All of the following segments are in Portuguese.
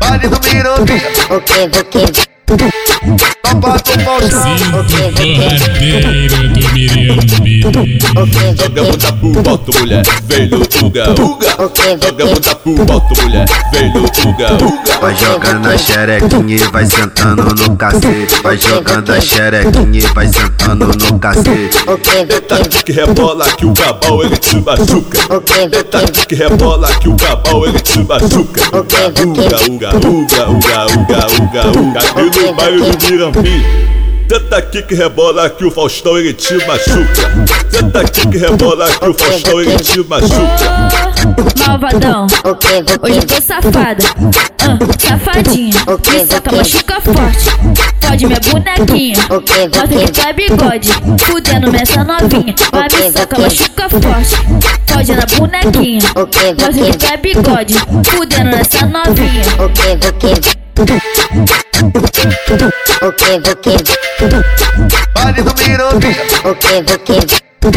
Vale do Mirobi, Que, o que? Topa do que, Joga o muita pu, bota mulher, vem no uga, uga. que? O que, Joga o muita pu, bota mulher, vem no uga, uga. Vai jogando a xerequinha e vai sentando no cacete. Vai jogando a xerequinha e vai sentando no cacete. que? O que, rebola que o cabal ele te machuca. o que? Rebola que o cabal ele te machuca. Uga, uga, uga, uga, uga, uga, uga, uga. Aqui no bairro do Mirambi. Tenta aqui que rebola que o Faustão ele te machuca. Tenta aqui que rebola que o Faustão ele te machuca. Malvadão, hoje eu tô safada, ah, safadinha. Me saca, machuca forte, fode minha bonequinha. Que? tu é bigode, fudendo nessa novinha. Vai me saca, machuca forte, fode na bonequinha. Que? tu é bigode, fudendo nessa novinha. O que, o que? Vale do Mirobi, O que, o que? Do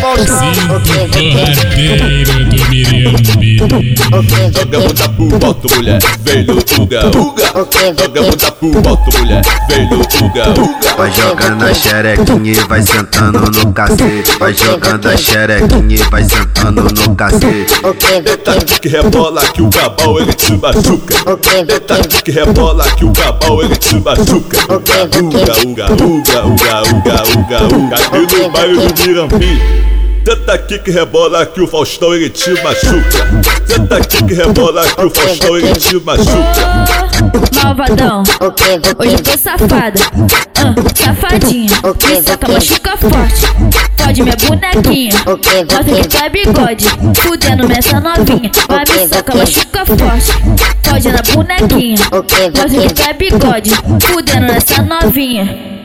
Paulão. Porradeiro do Mirambi. O que, Joga o que? muita pu, bota mulher, vem no uga, uga. O que, Joga o que? muita pu, bota mulher, vem no uga, uga. Vai jogando a xerequinha e vai sentando no cacete. Vai jogando a xerequinha e vai sentando no cacete. O que, rebola que o cabal ele te machuca. O que, rebola que o cabal ele te machuca. Uga, uga, uga, uga, uga, uga, uga, uga. Aqui no bairro do Mirambi. Tenta aqui que rebola que o Faustão ele te machuca. Tenta aqui que rebola que o Faustão ele te machuca. Malvadão, hoje eu tô safada, ah, safadinha. Me saca, machuca forte, fode minha bonequinha. O que, é bigode, fudendo nessa novinha. Vai me saca, machuca forte, fode na bonequinha. O que, é bigode, fudendo nessa novinha.